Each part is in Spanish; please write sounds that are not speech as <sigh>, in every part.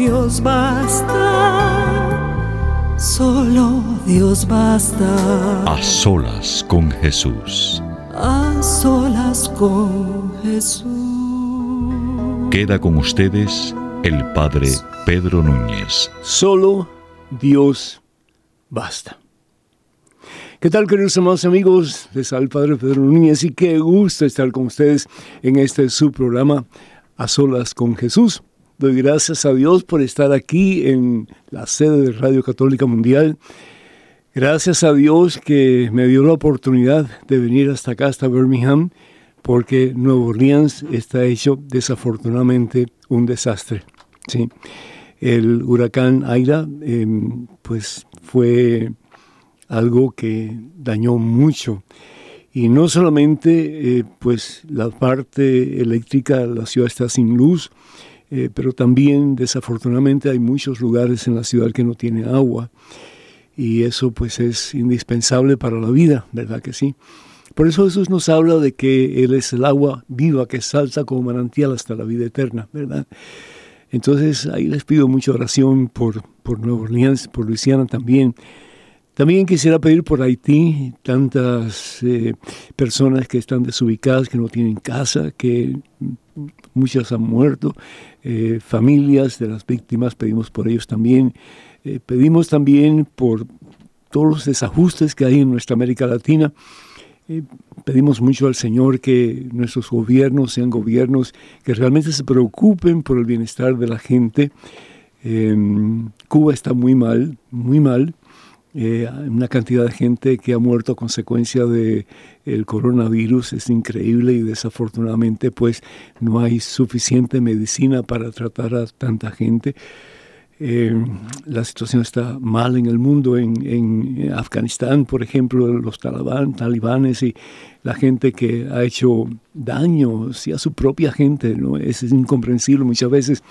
Dios basta, solo Dios basta. A solas con Jesús. A solas con Jesús. Queda con ustedes el Padre Pedro Núñez. Solo Dios basta. ¿Qué tal, queridos amados amigos? Les saluda el Padre Pedro Núñez y qué gusto estar con ustedes en este su programa A Solas con Jesús. Doy gracias a Dios por estar aquí en la sede de Radio Católica Mundial. Gracias a Dios que me dio la oportunidad de venir hasta acá, hasta Birmingham, porque Nueva Orleans está hecho desafortunadamente un desastre. ¿sí? El huracán Aira, eh, pues fue algo que dañó mucho. Y no solamente eh, pues la parte eléctrica, la ciudad está sin luz, eh, pero también desafortunadamente hay muchos lugares en la ciudad que no tienen agua. Y eso pues es indispensable para la vida, ¿verdad que sí? Por eso Jesús nos habla de que Él es el agua viva que salta como manantial hasta la vida eterna, ¿verdad? Entonces ahí les pido mucha oración por, por Nueva Orleans, por Luisiana también. También quisiera pedir por Haití, tantas eh, personas que están desubicadas, que no tienen casa, que muchas han muerto, eh, familias de las víctimas, pedimos por ellos también. Eh, pedimos también por todos los desajustes que hay en nuestra América Latina. Pedimos mucho al Señor que nuestros gobiernos sean gobiernos que realmente se preocupen por el bienestar de la gente. Eh, Cuba está muy mal, muy mal. Eh, una cantidad de gente que ha muerto a consecuencia del el coronavirus es increíble y desafortunadamente pues no hay suficiente medicina para tratar a tanta gente. Eh, la situación está mal en el mundo, en, en Afganistán, por ejemplo, los talibán, talibanes y la gente que ha hecho daño sí, a su propia gente, ¿no? Es, incomprensible muchas veces,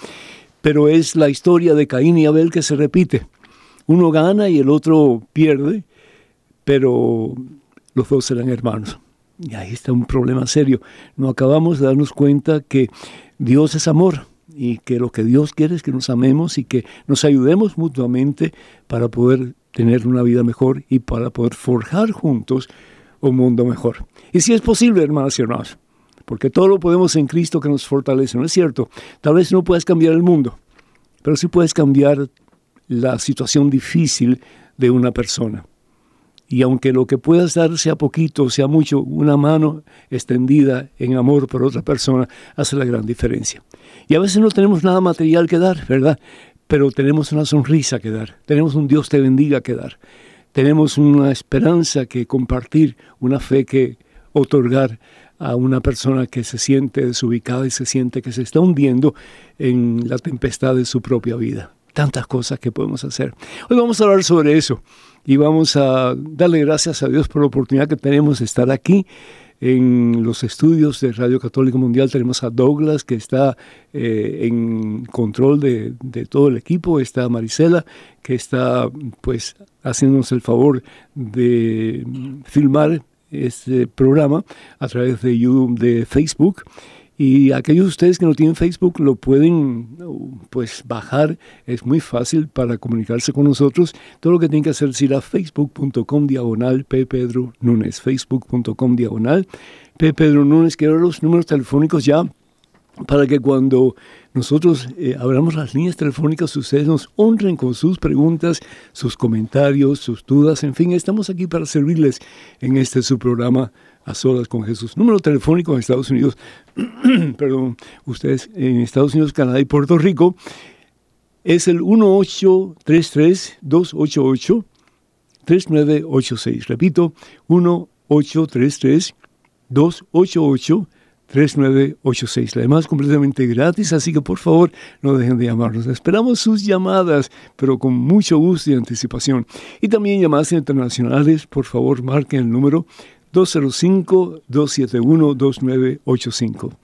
pero es la historia de Caín y Abel que se repite. Uno gana y el otro pierde, pero los dos serán hermanos. Y ahí está un problema serio. No acabamos de darnos cuenta que Dios es amor y que lo que Dios quiere es que nos amemos y que nos ayudemos mutuamente para poder tener una vida mejor y para poder forjar juntos un mundo mejor. Y si es posible, hermanas y hermanos, porque todo lo podemos en Cristo que nos fortalece, ¿no es cierto? Tal vez no puedas cambiar el mundo, pero sí puedes cambiar la situación difícil de una persona. Y aunque lo que puedas dar sea poquito, sea mucho, una mano extendida en amor por otra persona hace la gran diferencia. Y a veces no tenemos nada material que dar, ¿verdad? Pero tenemos una sonrisa que dar, tenemos un Dios te bendiga que dar, tenemos una esperanza que compartir, una fe que otorgar a una persona que se siente desubicada y se siente que se está hundiendo en la tempestad de su propia vida tantas cosas que podemos hacer. Hoy vamos a hablar sobre eso y vamos a darle gracias a Dios por la oportunidad que tenemos de estar aquí en los estudios de Radio Católica Mundial. Tenemos a Douglas que está eh, en control de, de, todo el equipo, está Marisela que está pues haciéndonos el favor de filmar este programa a través de, YouTube, de Facebook. Y aquellos de ustedes que no tienen Facebook lo pueden pues bajar, es muy fácil para comunicarse con nosotros. Todo lo que tienen que hacer es ir a facebook.com diagonal P. Pedro Núñez, facebook.com diagonal P. Pedro Núñez, quiero los números telefónicos ya para que cuando nosotros eh, abramos las líneas telefónicas, ustedes nos honren con sus preguntas, sus comentarios, sus dudas, en fin, estamos aquí para servirles en este su programa A Solas con Jesús. Número telefónico en Estados Unidos, <clears throat> perdón, ustedes en Estados Unidos, Canadá y Puerto Rico, es el 1833-288-3986. Repito, 1833-288-3986. 3986. La demás completamente gratis, así que por favor no dejen de llamarnos. Esperamos sus llamadas, pero con mucho gusto y anticipación. Y también llamadas internacionales, por favor marquen el número 205-271-2985.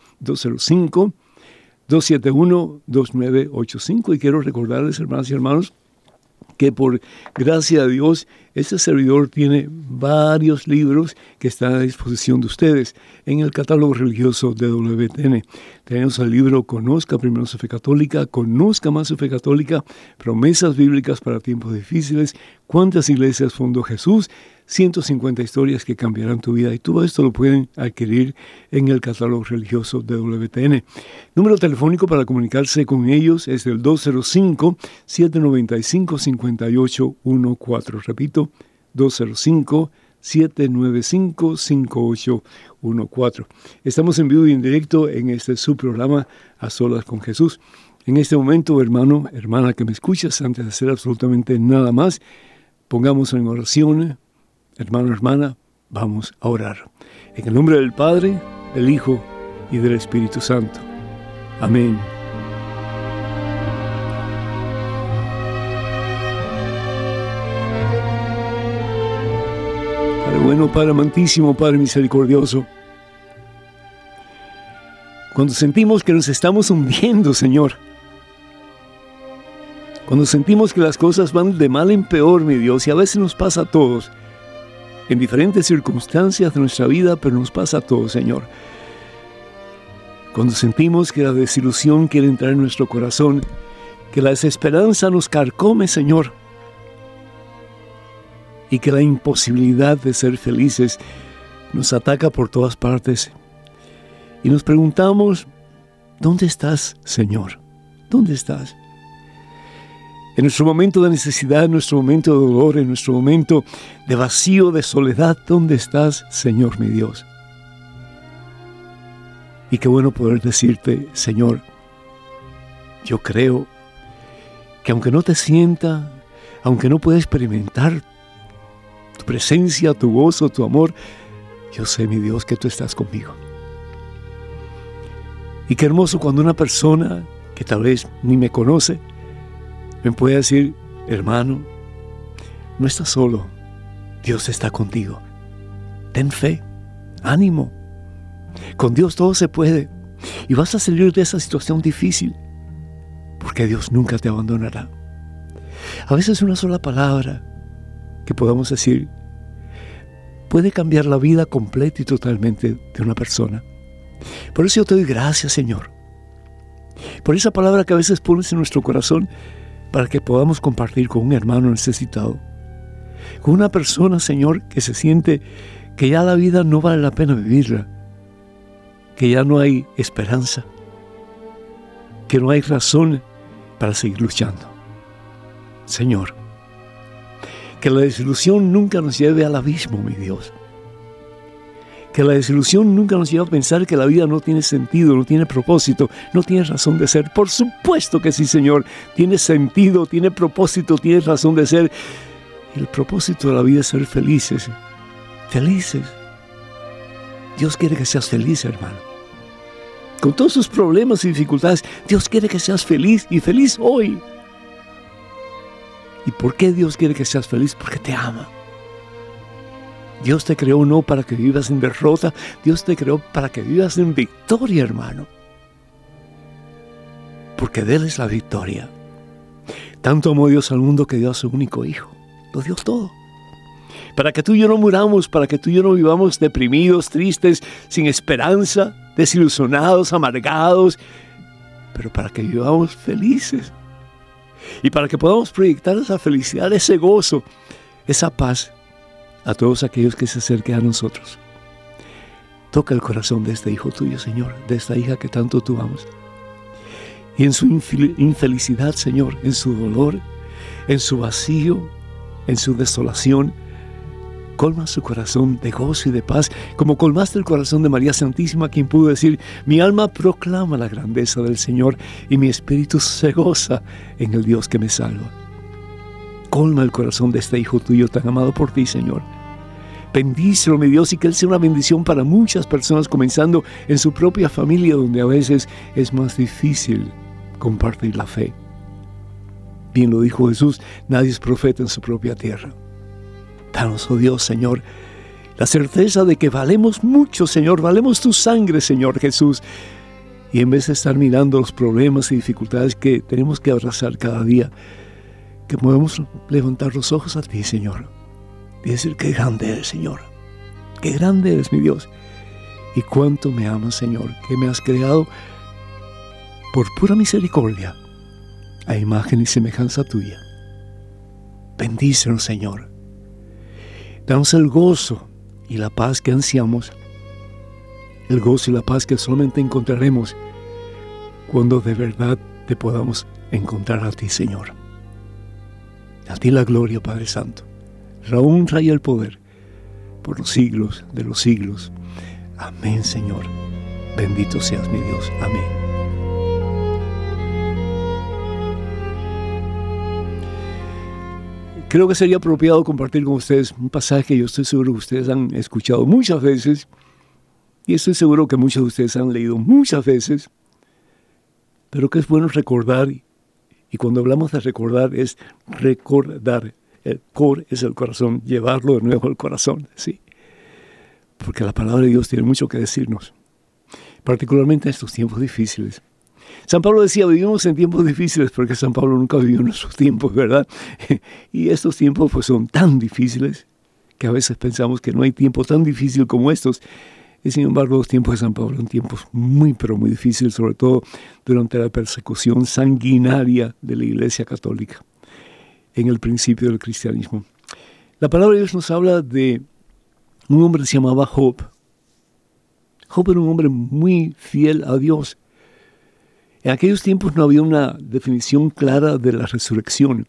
205-271-2985. Y quiero recordarles, hermanas y hermanos, que por gracia de Dios este servidor tiene varios libros que están a disposición de ustedes en el catálogo religioso de WTN. Tenemos el libro Conozca primero su fe católica, Conozca más su fe católica, Promesas bíblicas para tiempos difíciles, ¿Cuántas iglesias fundó Jesús? 150 historias que cambiarán tu vida y todo esto lo pueden adquirir en el catálogo religioso de WTN. Número telefónico para comunicarse con ellos es el 205-795-5814. Repito, 205-795-5814. Estamos en vivo y en directo en este subprograma A Solas con Jesús. En este momento, hermano, hermana que me escuchas, antes de hacer absolutamente nada más, pongamos en oración Hermano, hermana, vamos a orar. En el nombre del Padre, del Hijo y del Espíritu Santo. Amén. Padre bueno, Padre amantísimo, Padre misericordioso. Cuando sentimos que nos estamos hundiendo, Señor. Cuando sentimos que las cosas van de mal en peor, mi Dios, y a veces nos pasa a todos en diferentes circunstancias de nuestra vida, pero nos pasa a todos, Señor. Cuando sentimos que la desilusión quiere entrar en nuestro corazón, que la desesperanza nos carcome, Señor, y que la imposibilidad de ser felices nos ataca por todas partes. Y nos preguntamos, ¿dónde estás, Señor? ¿Dónde estás? En nuestro momento de necesidad, en nuestro momento de dolor, en nuestro momento de vacío, de soledad, ¿dónde estás, Señor mi Dios? Y qué bueno poder decirte, Señor, yo creo que aunque no te sienta, aunque no pueda experimentar tu presencia, tu gozo, tu amor, yo sé, mi Dios, que tú estás conmigo. Y qué hermoso cuando una persona que tal vez ni me conoce, me puede decir, hermano, no estás solo, Dios está contigo. Ten fe, ánimo. Con Dios todo se puede y vas a salir de esa situación difícil porque Dios nunca te abandonará. A veces una sola palabra que podamos decir puede cambiar la vida completa y totalmente de una persona. Por eso yo te doy gracias, Señor. Por esa palabra que a veces pones en nuestro corazón para que podamos compartir con un hermano necesitado, con una persona, Señor, que se siente que ya la vida no vale la pena vivirla, que ya no hay esperanza, que no hay razón para seguir luchando. Señor, que la desilusión nunca nos lleve al abismo, mi Dios que la desilusión nunca nos lleva a pensar que la vida no tiene sentido, no tiene propósito, no tiene razón de ser. Por supuesto que sí, Señor, tiene sentido, tiene propósito, tiene razón de ser. el propósito de la vida es ser felices, felices. Dios quiere que seas feliz, hermano. Con todos sus problemas y dificultades, Dios quiere que seas feliz y feliz hoy. ¿Y por qué Dios quiere que seas feliz? Porque te ama. Dios te creó no para que vivas en derrota, Dios te creó para que vivas en victoria, hermano. Porque de Él es la victoria. Tanto amó Dios al mundo que dio a su único Hijo. Lo dio todo. Para que tú y yo no muramos, para que tú y yo no vivamos deprimidos, tristes, sin esperanza, desilusionados, amargados, pero para que vivamos felices. Y para que podamos proyectar esa felicidad, ese gozo, esa paz a todos aquellos que se acerquen a nosotros. Toca el corazón de este hijo tuyo, Señor, de esta hija que tanto tú amas. Y en su infelicidad, Señor, en su dolor, en su vacío, en su desolación, colma su corazón de gozo y de paz, como colmaste el corazón de María Santísima, quien pudo decir, mi alma proclama la grandeza del Señor y mi espíritu se goza en el Dios que me salva. Colma el corazón de este hijo tuyo tan amado por ti, Señor. Bendícelo, mi Dios, y que Él sea una bendición para muchas personas, comenzando en su propia familia, donde a veces es más difícil compartir la fe. Bien lo dijo Jesús, nadie es profeta en su propia tierra. Danos, oh Dios, Señor, la certeza de que valemos mucho, Señor, valemos tu sangre, Señor Jesús. Y en vez de estar mirando los problemas y dificultades que tenemos que abrazar cada día, que podemos levantar los ojos a ti, Señor, y decir, qué grande eres, Señor, qué grande eres, mi Dios, y cuánto me amas, Señor, que me has creado por pura misericordia, a imagen y semejanza tuya. Bendícenos, Señor Danos el gozo y la paz que ansiamos, el gozo y la paz que solamente encontraremos cuando de verdad te podamos encontrar a ti, Señor. A ti la gloria, Padre Santo, la honra y el poder por los siglos de los siglos. Amén, Señor. Bendito seas mi Dios. Amén. creo que sería apropiado compartir con ustedes un pasaje que yo estoy seguro que ustedes han escuchado muchas veces y estoy seguro que muchos de ustedes han leído muchas veces, pero que es bueno recordar y cuando hablamos de recordar es recordar. El cor es el corazón, llevarlo de nuevo al corazón, sí. Porque la palabra de Dios tiene mucho que decirnos, particularmente en estos tiempos difíciles. San Pablo decía, vivimos en tiempos difíciles porque San Pablo nunca vivió en esos tiempos, ¿verdad? <laughs> Y estos tiempos pues son tan difíciles que a veces pensamos que no hay tiempo tan difícil como estos. Y sin embargo, los tiempos de San Pablo son tiempos muy, pero muy difíciles, sobre todo durante la persecución sanguinaria de la Iglesia Católica en el principio del cristianismo. La palabra de Dios nos habla de un hombre que se llamaba Job. Job era un hombre muy fiel a Dios en aquellos tiempos no había una definición clara de la resurrección.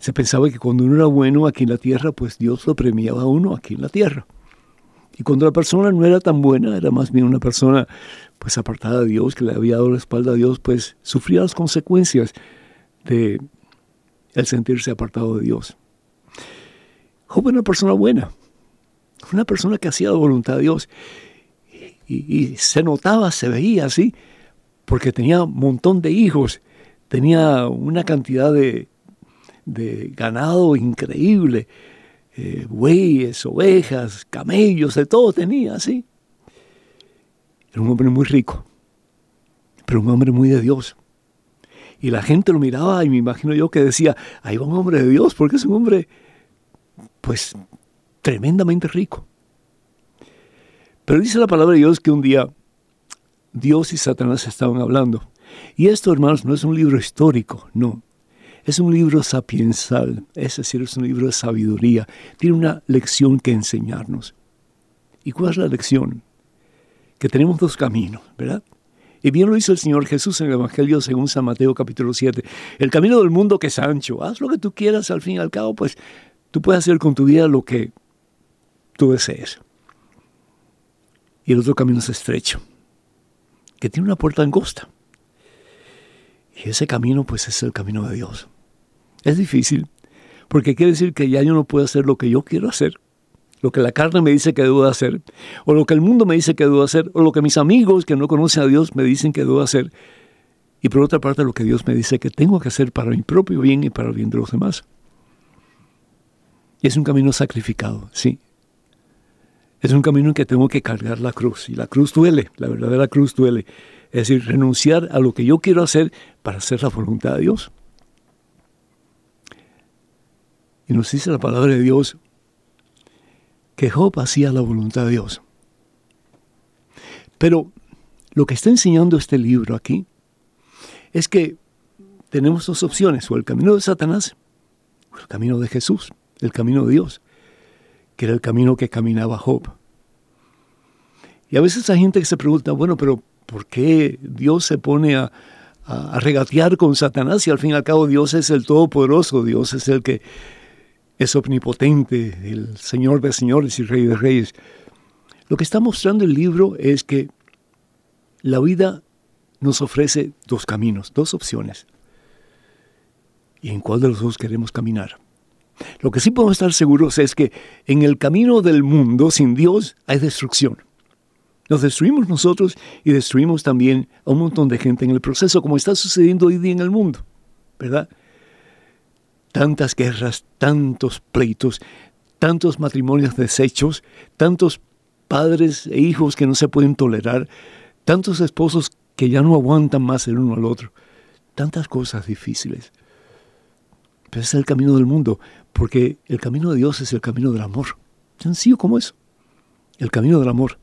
Se pensaba que cuando uno era bueno aquí en la tierra, pues Dios lo premiaba a uno aquí en la tierra. Y cuando la persona no era tan buena, era más bien una persona pues apartada de Dios, que le había dado la espalda a Dios, pues sufría las consecuencias de el sentirse apartado de Dios. Job era una persona buena, una persona que hacía la voluntad de Dios. Y, se notaba, se veía así, porque tenía un montón de hijos, tenía una cantidad de, ganado increíble, eh, bueyes, ovejas, camellos, de todo tenía, así. Era un hombre muy rico, pero un hombre muy de Dios. Y la gente lo miraba y me imagino yo que decía, ahí va un hombre de Dios, porque es un hombre, pues, tremendamente rico. Pero dice la palabra de Dios que un día Dios y Satanás estaban hablando. Y esto, hermanos, no es un libro histórico, no. Es un libro sapiensal, es decir, es un libro de sabiduría. Tiene una lección que enseñarnos. ¿Y cuál es la lección? Que tenemos dos caminos, ¿verdad? Y bien lo hizo el Señor Jesús en el Evangelio según San Mateo capítulo 7. El camino del mundo que es ancho. Haz lo que tú quieras, al fin y al cabo, pues tú puedes hacer con tu vida lo que tú desees. Y el otro camino es estrecho que tiene una puerta angosta. Y ese camino pues es el camino de Dios. Es difícil, porque quiere decir que ya yo no puedo hacer lo que yo quiero hacer, lo que la carne me dice que debo hacer, o lo que el mundo me dice que debo hacer, o lo que mis amigos que no conocen a Dios me dicen que debo hacer, y por otra parte lo que Dios me dice que tengo que hacer para mi propio bien y para el bien de los demás. Y es un camino sacrificado, sí, es un camino en que tengo que cargar la cruz. Y la cruz duele, la verdadera cruz duele. Es decir, renunciar a lo que yo quiero hacer para hacer la voluntad de Dios. Y nos dice la palabra de Dios que Job hacía la voluntad de Dios. Pero lo que está enseñando este libro aquí es que tenemos dos opciones, o el camino de Satanás o el camino de Jesús, el camino de Dios que era el camino que caminaba Job. Y a veces hay gente que se pregunta, bueno, pero ¿por qué Dios se pone a, regatear con Satanás y al fin y al cabo Dios es el Todopoderoso, Dios es el que es omnipotente, el Señor de señores y Rey de reyes. Lo que está mostrando el libro es que la vida nos ofrece dos caminos, dos opciones. ¿Y en cuál de los dos queremos caminar? Lo que sí podemos estar seguros es que en el camino del mundo sin Dios hay destrucción. Nos destruimos nosotros y destruimos también a un montón de gente en el proceso, como está sucediendo hoy día en el mundo, ¿verdad? Tantas guerras, tantos pleitos, tantos matrimonios deshechos, tantos padres e hijos que no se pueden tolerar, tantos esposos que ya no aguantan más el uno al otro, tantas cosas difíciles. Pero ese es el camino del mundo, porque el camino de Dios es el camino del amor. Sencillo como eso. El camino del amor.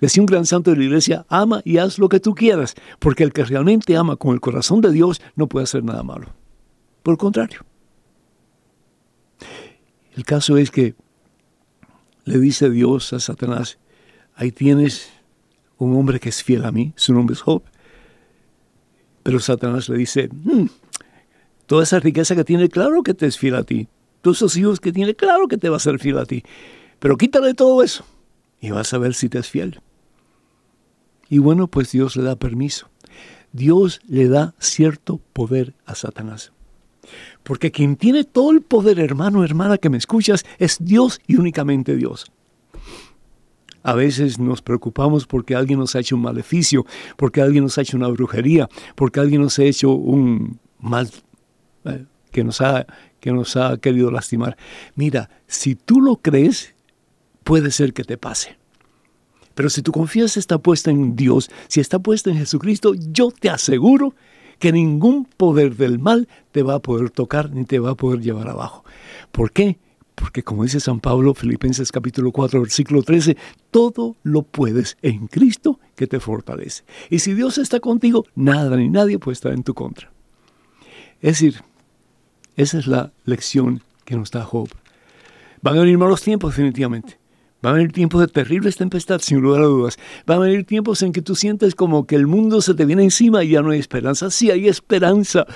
Decía un gran santo de la iglesia, ama y haz lo que tú quieras, porque el que realmente ama con el corazón de Dios no puede hacer nada malo. Por el contrario. El caso es que le dice Dios a Satanás, ahí tienes un hombre que es fiel a mí, su nombre es Job. Pero Satanás le dice, hmm, toda esa riqueza que tiene, claro que te es fiel a ti. Todos esos hijos que tiene, claro que te va a ser fiel a ti. Pero quítale todo eso y vas a ver si te es fiel. Y bueno, pues Dios le da permiso. Dios le da cierto poder a Satanás. Porque quien tiene todo el poder, hermano, hermana, que me escuchas, es Dios y únicamente Dios. A veces nos preocupamos porque alguien nos ha hecho un maleficio, porque alguien nos ha hecho una brujería, porque alguien nos ha hecho un mal eh, que, nos ha, que nos ha querido lastimar. Mira, si tú lo crees, puede ser que te pase. Pero si tu confianza está puesta en Dios, si está puesta en Jesucristo, yo te aseguro que ningún poder del mal te va a poder tocar ni te va a poder llevar abajo. ¿Por qué? Porque como dice San Pablo, Filipenses capítulo 4, versículo 13, todo lo puedes en Cristo que te fortalece. Y si Dios está contigo, nada ni nadie puede estar en tu contra. Es decir, esa es la lección que nos da Job. Van a venir malos tiempos definitivamente. Van a venir tiempos de terribles tempestades, sin lugar a dudas. Van a venir tiempos en que tú sientes como que el mundo se te viene encima y ya no hay esperanza. Sí, hay esperanza.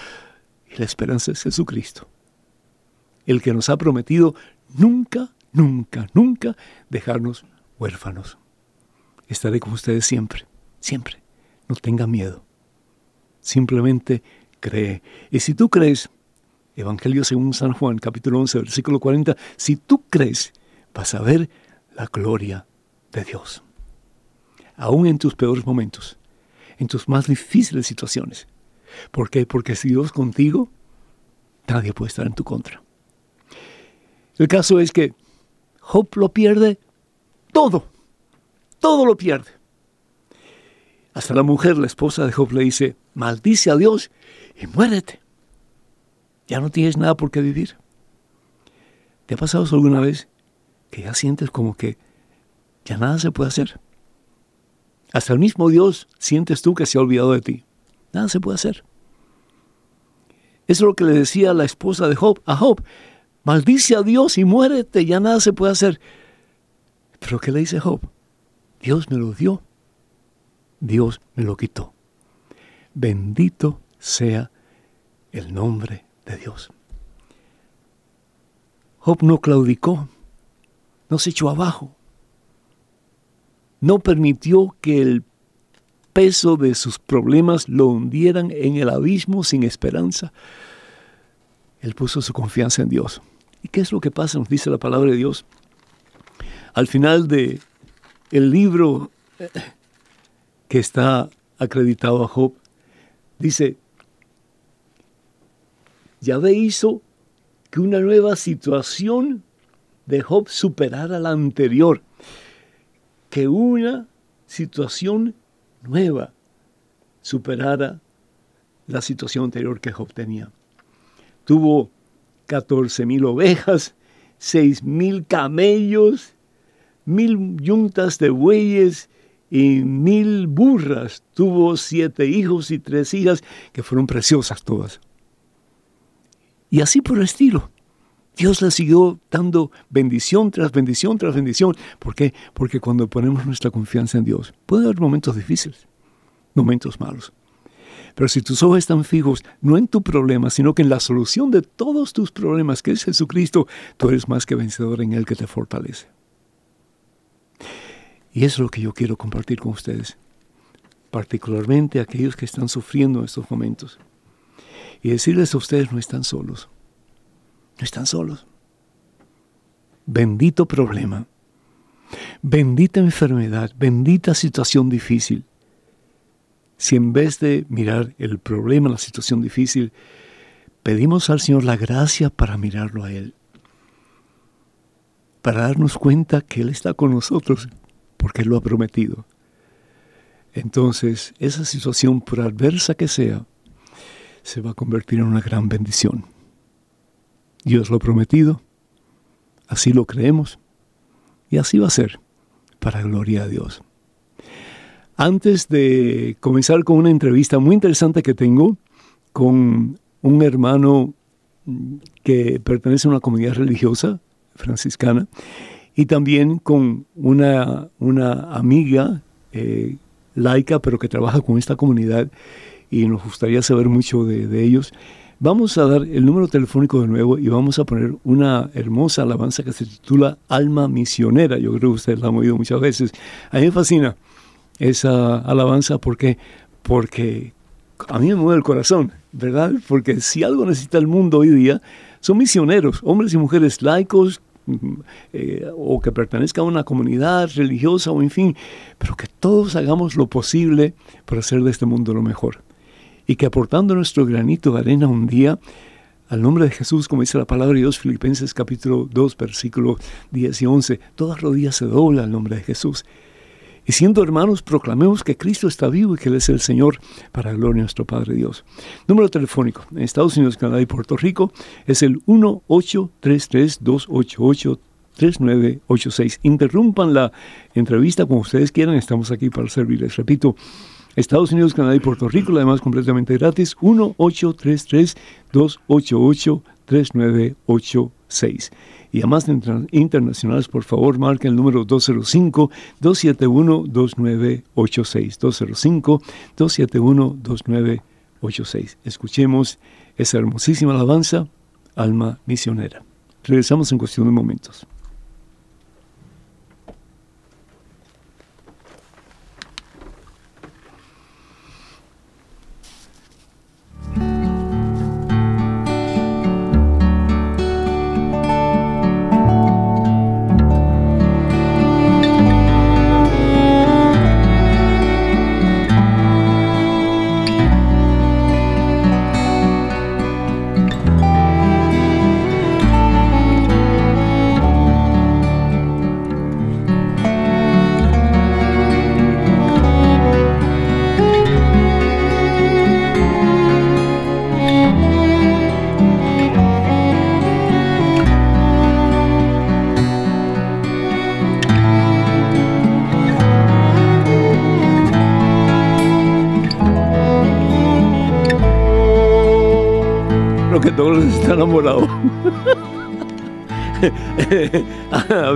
Y la esperanza es Jesucristo. El que nos ha prometido nunca, nunca, nunca dejarnos huérfanos. Estaré con ustedes siempre, siempre. No tenga miedo. Simplemente cree. Y si tú crees, Evangelio según San Juan, capítulo 11, versículo 40, si tú crees, vas a ver la gloria de Dios. Aún en tus peores momentos, en tus más difíciles situaciones. ¿Por qué? Porque si Dios contigo, nadie puede estar en tu contra. El caso es que Job lo pierde todo. Todo lo pierde. Hasta la mujer, la esposa de Job, le dice, maldice a Dios y muérete. Ya no tienes nada por qué vivir. ¿Te ha pasado eso alguna vez? Que ya sientes como que ya nada se puede hacer. Hasta el mismo Dios sientes tú que se ha olvidado de ti. Nada se puede hacer. Eso es lo que le decía la esposa de Job a Job. Maldice a Dios y muérete, ya nada se puede hacer. Pero ¿qué le dice Job? Dios me lo dio, Dios me lo quitó. Bendito sea el nombre de Dios. Job no claudicó, no se echó abajo. No permitió que el peso de sus problemas lo hundieran en el abismo sin esperanza. Él puso su confianza en Dios. ¿Y qué es lo que pasa? Nos dice la palabra de Dios. Al final de el libro eh, que está acreditado a Job, dice, Yahvé hizo que una nueva situación de Job superara la anterior, que una situación nueva superara la situación anterior que Job tenía. Tuvo 14 mil ovejas, seis mil camellos, mil yuntas de bueyes y mil burras. Tuvo siete hijos y tres hijas que fueron preciosas todas. Y así por el estilo Dios le siguió dando bendición tras bendición tras bendición. ¿Por qué? Porque cuando ponemos nuestra confianza en Dios, puede haber momentos difíciles, momentos malos. Pero si tus ojos están fijos no en tu problema, sino que en la solución de todos tus problemas, que es Jesucristo, tú eres más que vencedor en Él que te fortalece. Y eso es lo que yo quiero compartir con ustedes, particularmente aquellos que están sufriendo en estos momentos. Y decirles a ustedes, no están solos. No están solos. Bendito problema. Bendita enfermedad, bendita situación difícil. Si en vez de mirar el problema, la situación difícil, pedimos al Señor la gracia para mirarlo a Él, para darnos cuenta que Él está con nosotros, porque Él lo ha prometido. Entonces, esa situación, por adversa que sea, se va a convertir en una gran bendición. Dios lo ha prometido, así lo creemos y así va a ser, para gloria a Dios. Antes de comenzar con una entrevista muy interesante que tengo con un hermano que pertenece a una comunidad religiosa franciscana y también con una, una amiga eh, laica, pero que trabaja con esta comunidad y nos gustaría saber mucho de, de ellos. Vamos a dar el número telefónico de nuevo y vamos a poner una hermosa alabanza que se titula Alma Misionera. Yo creo que ustedes la han oído muchas veces. A mí me fascina esa alabanza porque, porque a mí me mueve el corazón, ¿verdad? Porque si algo necesita el mundo hoy día, son misioneros, hombres y mujeres laicos, eh, o que pertenezcan a una comunidad religiosa o en fin, pero que todos hagamos lo posible para hacer de este mundo lo mejor y que aportando nuestro granito de arena un día, al nombre de Jesús, como dice la palabra de Dios, Filipenses capítulo 2, versículos 10 y 11, todas rodillas se doblan al nombre de Jesús. Y siendo hermanos, proclamemos que Cristo está vivo y que Él es el Señor para gloria de nuestro Padre Dios. Número telefónico en Estados Unidos, Canadá y Puerto Rico es el 1-833-288-3986. Interrumpan la entrevista como ustedes quieran, estamos aquí para servirles. Repito, Estados Unidos, Canadá y Puerto Rico, además completamente gratis, 1-833-288-3986. Y además internacionales, por favor, marquen el número 205-271-2986. 205-271-2986. Escuchemos esa hermosísima alabanza, Alma Misionera. Regresamos en cuestión de momentos.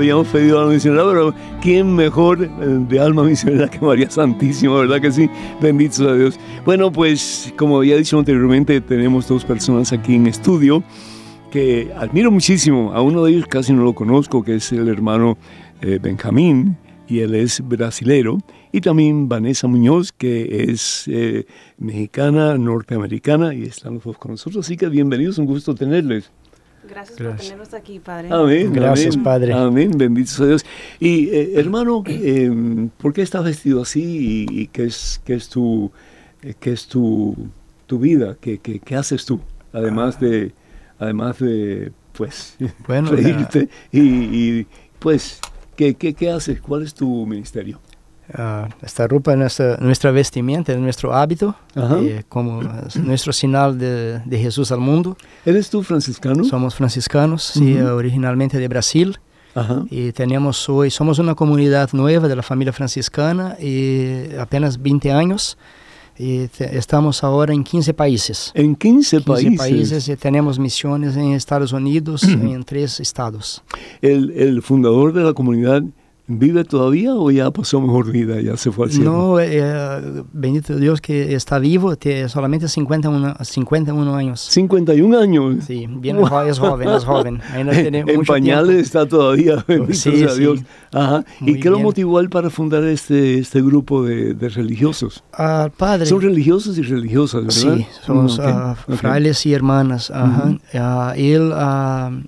Habíamos pedido a la misionera, pero ¿quién mejor eh, de alma misionera que María Santísima, verdad que sí? Bendito sea Dios. Bueno, pues como había dicho anteriormente, tenemos dos personas aquí en estudio que admiro muchísimo. A uno de ellos casi no lo conozco, que es el hermano eh, Benjamín, y él es brasilero, y también Vanessa Muñoz, que es eh, mexicana, norteamericana, y están los dos con nosotros. Así que bienvenidos, un gusto tenerles. Gracias, por tenernos aquí, Padre. Amén. Gracias, Padre. Amén, bendito sea Dios. Y eh, hermano, eh, <clears throat> ¿por qué estás vestido así y, qué es, qué es, tu, qué es tu, tu vida? ¿Qué, qué, qué haces tú? Además de, además de pues, bueno, <laughs> reírte y, y, pues ¿Qué, qué, qué haces? ¿Cuál es tu ministerio? Uh, esta ropa es nuestra, nuestra vestimenta, es nuestro hábito, eh, como nuestro señal de, de, Jesús al mundo. ¿Eres tú franciscano? Somos franciscanos, uh -huh. sí, originalmente de Brasil. Ajá. Y tenemos hoy, somos una comunidad nueva de la familia franciscana y apenas 20 años. Y te, estamos ahora en 15 países. En 15, 15 países. países y tenemos misiones en Estados Unidos, en tres estados. El, el fundador de la comunidad ¿Vive todavía o ya pasó mejor vida, ya se fue al cielo? No, eh, bendito Dios que está vivo, tiene solamente 51, 51 años. 51 años. Sí, bien wow. es joven, es joven. <laughs> Ainda en, en pañales tiempo. está todavía, <laughs> bendito sí, sea sí. Dios. Ajá. ¿Y qué lo motivó él para fundar este, este grupo de, de religiosos? Al padre. Son religiosos y religiosas, ¿verdad? Sí, somos okay. uh, okay. frailes y hermanas. Ajá. Uh -huh. uh, él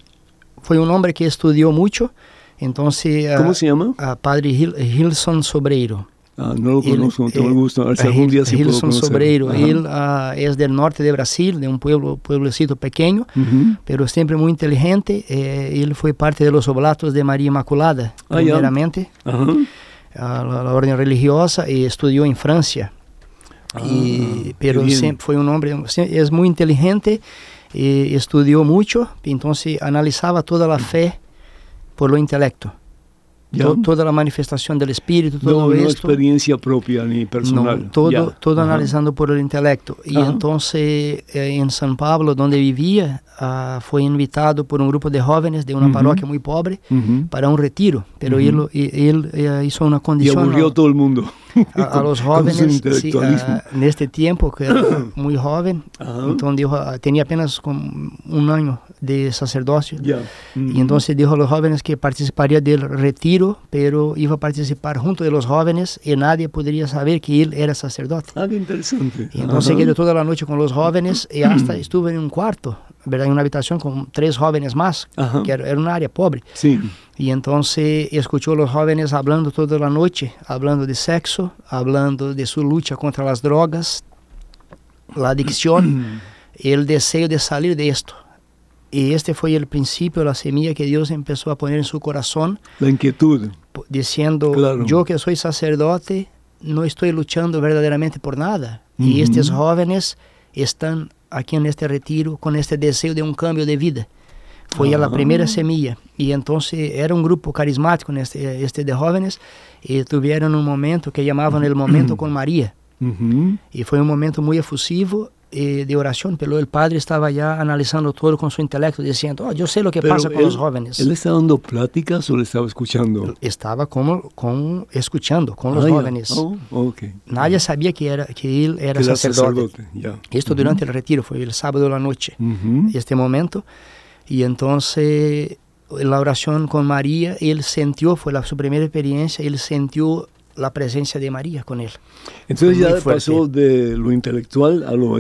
fue un hombre que estudió mucho. Entonces, ¿Cómo se llama? Uh, padre Hil Hilson Sobreiro. Ah, no lo conozco, tengo el gusto. A ver si algún día sí Hilson puedo. Sobreiro. Él uh, es del norte de Brasil, de un pueblo, pueblecito pequeño, uh -huh. pero siempre muy inteligente. Eh, él fue parte de los oblatos de María Inmaculada, ah, primeramente, a la, la, orden religiosa, y estudió en Francia. Ah, y, pero siempre fue un hombre, es muy inteligente, y estudió mucho, entonces analizaba toda la fe por lo intelecto. To, toda la manifestación del espíritu, todo no, esto. No experiencia propia ni personal. No, todo ya. todo analizando por el intelecto. Y Ajá. entonces eh, en San Pablo, donde vivía, uh, fue invitado por un grupo de jóvenes de una uh -huh. parroquia muy pobre uh -huh. para un retiro. Pero él, él, él, hizo una condición. Y aburrió a todo el mundo. <laughs> A, a los jóvenes sí, uh, en este tiempo, que era <coughs> muy joven, entonces dijo, tenía apenas un año de sacerdocio. Yeah. Mm -hmm. Y entonces dijo a los jóvenes que participaría del retiro, pero iba a participar junto de los jóvenes y nadie podría saber que él era sacerdote. Ah, qué interesante. Y entonces quedó toda la noche con los jóvenes y hasta <coughs> estuvo en un cuarto, ¿verdad? en una habitación con tres jóvenes más, Ajá. que era, era área pobre. Sí. Y entonces escuchó a los jóvenes hablando toda la noche, hablando de sexo, hablando de su lucha contra las drogas, la adicción, <clears throat> el deseo de salir de esto. Y este fue el principio, la semilla que Dios empezó a poner en su corazón. La inquietud. Diciendo, claro. yo que soy sacerdote, no estoy luchando verdaderamente por nada. Uh -huh. Y estos jóvenes están aquí en este retiro con este deseo de un cambio de vida. Fue ah. la primera semilla. Y entonces era un grupo carismático este, este de jóvenes y tuvieron un momento que llamaban el momento <clears throat> con María. Uh -huh. Y fue un momento muy efusivo eh, de oración, pero el padre estaba ya analizando todo con su intelecto, diciendo, oh, yo sé lo que pero pasa con él, los jóvenes. ¿Él estaba dando pláticas o le estaba escuchando? Estaba como, con, escuchando con los ah, jóvenes. Oh, okay. Nadie sabía que, era, que él era que sacerdote. sacerdote. Yeah. Esto uh -huh. durante el retiro, fue el sábado de la noche, uh -huh. este momento. Y entonces la oración con María, él sintió, fue la, su primera experiencia, él sintió la presencia de María con él. Entonces ya pasó de lo intelectual a lo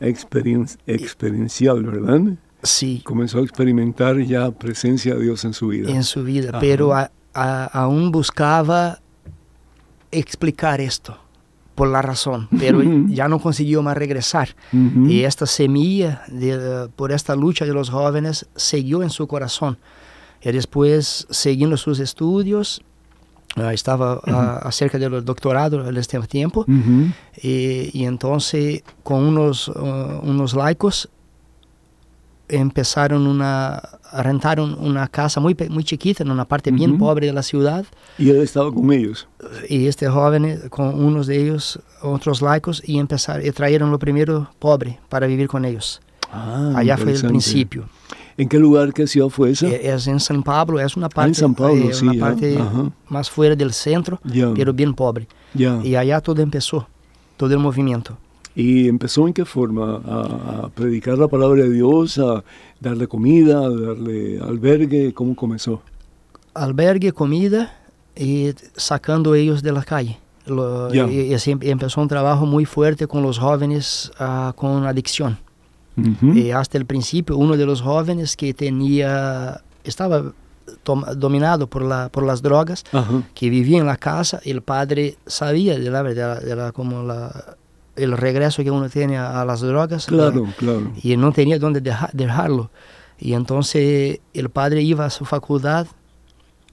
experien experiencial, ¿verdad? Sí. Comenzó a experimentar ya presencia de Dios en su vida. En su vida, Ajá. pero a, a, aún buscaba explicar esto por la razón, pero ya no consiguió más regresar. Uh -huh. Y esta semilla de, por esta lucha de los jóvenes siguió en su corazón. Y después, siguiendo sus estudios, Uh, estava uh, acerca do doutorado nesse tempo uh -huh. e, e então com uns uns laicos empezaram uma rentaram uma casa muito muito chiquita numa parte -huh. bem pobre da cidade e ele estava com eles e este jovem com uns de eles outros laicos e empezaram e traíram o primeiro pobre para viver com eles ah, allá foi o princípio ¿En qué lugar, ciudad fue esa? Es en San Pablo, es una parte, ah, en San Pablo, eh, sí, una parte más fuera del centro, ya. pero bien pobre. Ya. Y allá todo empezó, todo el movimiento. ¿Y empezó en qué forma? ¿A, a, predicar la palabra de Dios, a darle comida, a darle albergue? ¿Cómo comenzó? Albergue, comida y sacando ellos de la calle. Lo, ya. y, y, empezó un trabajo muy fuerte con los jóvenes uh, con adicción. Uh -huh. Y hasta el principio, uno de los jóvenes que tenía, estaba dominado por, la, por las drogas, uh -huh. que vivía en la casa, el padre sabía de la, de la, de la como la, el regreso que uno tiene a, a las drogas. Claro, la, claro. Y no tenía dónde deja, dejarlo. Y entonces el padre iba a su facultad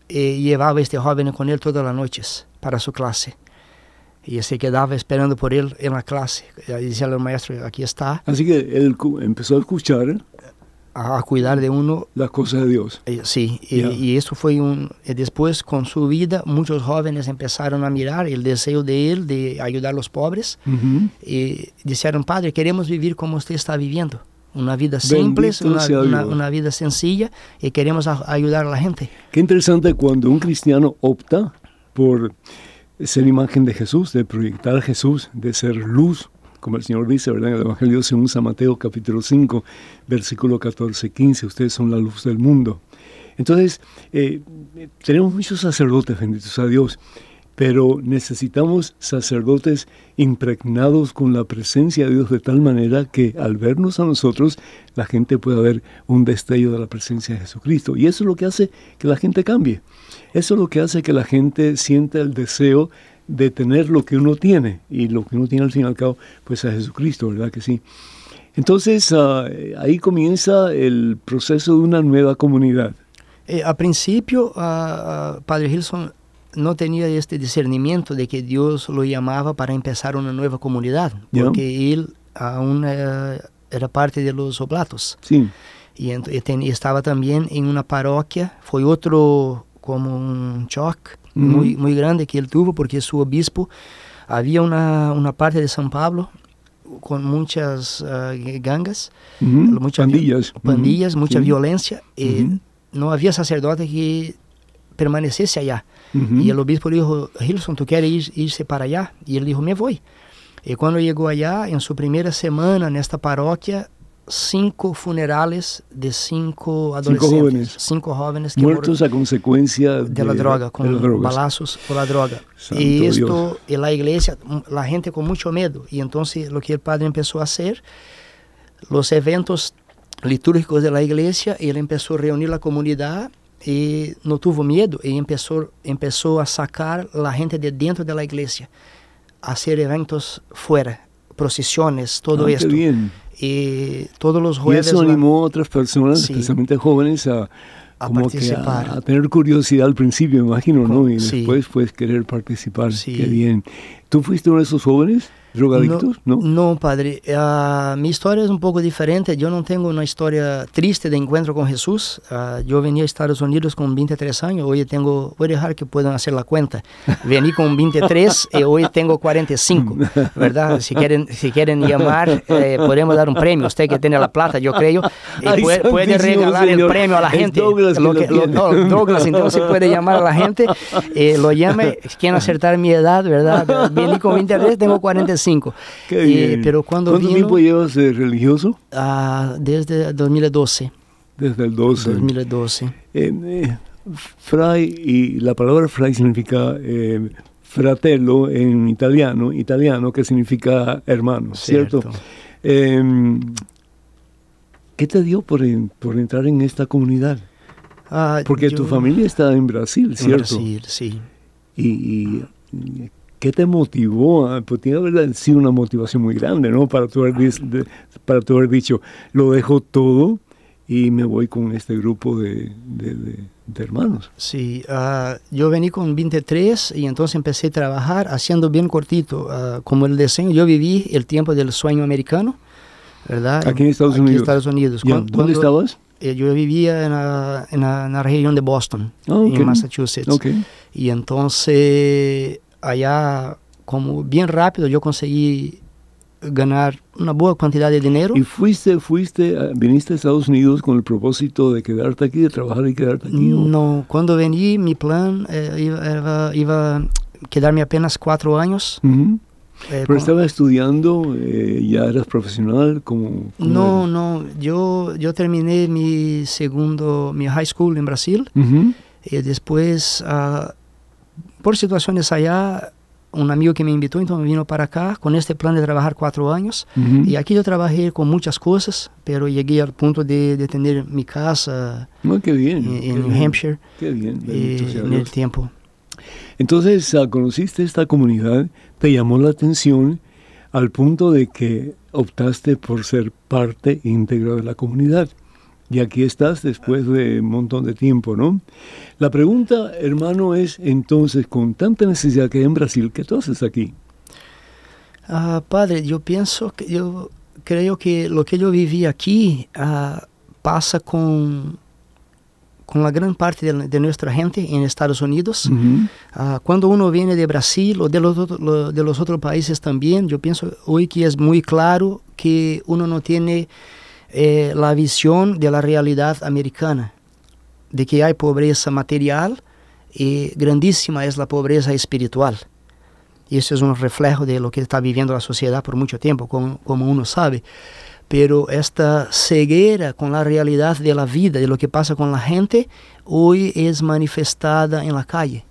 y llevaba a este joven con él todas las noches para su clase. Y se quedaba esperando por él en la clase. Y decía al maestro, aquí está. Así que él empezó a escuchar. a, cuidar de uno. Las cosas de Dios. Eh, sí, y, eso fue un... Eh, después, con su vida, muchos jóvenes empezaron a mirar el deseo de él de ayudar a los pobres. Y dijeron, padre, queremos vivir como usted está viviendo. Una vida simple, una, una, vida sencilla y queremos ayudar a la gente. Qué interesante cuando un cristiano opta por ser imagen de Jesús, de proyectar a Jesús, de ser luz como el Señor dice, ¿verdad? En el Evangelio según San Mateo capítulo 5, versículo 14, 15, ustedes son la luz del mundo. Entonces, eh, tenemos muchos sacerdotes, benditos a Dios, pero necesitamos sacerdotes impregnados con la presencia de Dios de tal manera que al vernos a nosotros, la gente pueda ver un destello de la presencia de Jesucristo. Y eso es lo que hace que la gente cambie. Eso es lo que hace que la gente sienta el deseo de tener lo que uno tiene, y lo que uno tiene al fin y al cabo, pues a Jesucristo, ¿verdad que sí? Entonces ah, ahí comienza el proceso de una nueva comunidad. Eh, a principio, uh, Padre Hilson no tenía este discernimiento de que Dios lo llamaba para empezar una nueva comunidad, porque él aún eh, era parte de los oblatos. Sí. Y, y, estaba también en una parroquia, fue otro como un shock muy, muy grande que él tuvo porque su obispo había una, una parte de San Pablo con muchas uh, gangas, muchas pandillas, pandillas mucha violencia. Y no había sacerdote que permaneciese allá. Y el obispo le dijo, Hilson, ¿tú quieres irse para allá? Y él dijo, me voy. Y cuando llegó allá, en su primera semana en esta parroquia, cinco funerales de cinco adolescentes. Cinco jóvenes. que Muertos a consecuencia de, la droga, con balazos por la droga. y esto, en la iglesia, la gente con mucho miedo. Y entonces lo que el padre empezó a hacer, los eventos litúrgicos de la iglesia, él empezó a reunir la comunidad y no tuvo miedo y empezó, empezó a sacar la gente de dentro de la iglesia, a hacer eventos fuera, procesiones, todo ah, esto. bien y todos los jueves... Y eso animó a otras personas, especialmente jóvenes, a, a participar. a, tener curiosidad al principio, me imagino, ¿no? Y después pues querer participar. Qué bien. ¿Tú fuiste uno de esos jóvenes? Drogadictos? No, no, padre. Uh, mi historia es un poco diferente. Yo no tengo una historia triste de encuentro con Jesús. Uh, yo venía a Estados Unidos con 23 años. Hoy tengo, voy a dejar que puedan hacer la cuenta. Vení con 23 <laughs> y hoy tengo 45, ¿verdad? Si quieren, si quieren llamar, eh, podemos dar un premio. Usted que tiene la plata, yo creo, y puede, puede, regalar el premio a la gente. Douglas, lo que, lo no, Douglas, entonces puede llamar a la gente, eh, lo llame, quieren acertar mi edad, ¿verdad? Vení con 23, tengo 45 Qué pero cuando ¿Cuánto tiempo llevas de religioso? Ah, desde 2012. Desde el 12. 2012. Eh, eh, fray, y la palabra fray significa eh, fratello en italiano, italiano que significa hermano, ¿cierto? Em, ¿Qué te dio por, por, entrar en esta comunidad? Ah, Porque tu familia está en Brasil, ¿cierto? En Brasil, sí. Y, y ¿Qué te motivó? Pues tiene que haber sido una motivación muy grande, ¿no? Para tú haber, para haber dicho, lo dejo todo y me voy con este grupo de, hermanos. Sí, uh, yo vení con 23 y entonces empecé a trabajar haciendo bien cortito, uh, como el diseño. Yo viví el tiempo del sueño americano, ¿verdad? Aquí en Estados Unidos. En Estados Unidos. ¿Dónde estabas? Eh, yo vivía en la, en la, región de Boston, ah, en Massachusetts. Okay. Y entonces allá como bien rápido yo conseguí ganar una buena cantidad de dinero. ¿Y fuiste, fuiste, viniste a Estados Unidos con el propósito de quedarte aquí, de trabajar y quedarte aquí? No, cuando vení mi plan eh, iba, iba, a quedarme apenas cuatro años. Eh, Pero estaba estudiando, eh, ya eras profesional, como no, no, yo yo terminé mi segundo, mi high school en Brasil y después uh, por situaciones allá, un amigo que me invitó, entonces vino para acá con este plan de trabajar cuatro años. Y aquí yo trabajé con muchas cosas, pero llegué al punto de, de tener mi casa oh, qué bien, en, New Hampshire qué bien, eh, en el tiempo. Entonces, ah, conociste esta comunidad, te llamó la atención al punto de que optaste por ser parte íntegra de la comunidad. Y aquí estás después de un montón de tiempo, ¿no? La pregunta, hermano, es entonces, con tanta necesidad que hay en Brasil, ¿qué tú haces aquí? Ah, padre, yo pienso que yo creo que lo que yo viví aquí, ah, pasa con, con la gran parte de, de nuestra gente en Estados Unidos. Ah, cuando uno viene de Brasil o de los, lo- de los otros países también, yo pienso hoy que es muy claro que uno no tiene eh, la visión de la realidad americana, de que hay pobreza material y grandísima es la pobreza espiritual. Y eso es un reflejo de lo que está viviendo la sociedad por mucho tiempo, como, uno sabe. Pero esta ceguera con la realidad de la vida, de lo que pasa con la gente, hoy es manifestada en la calle.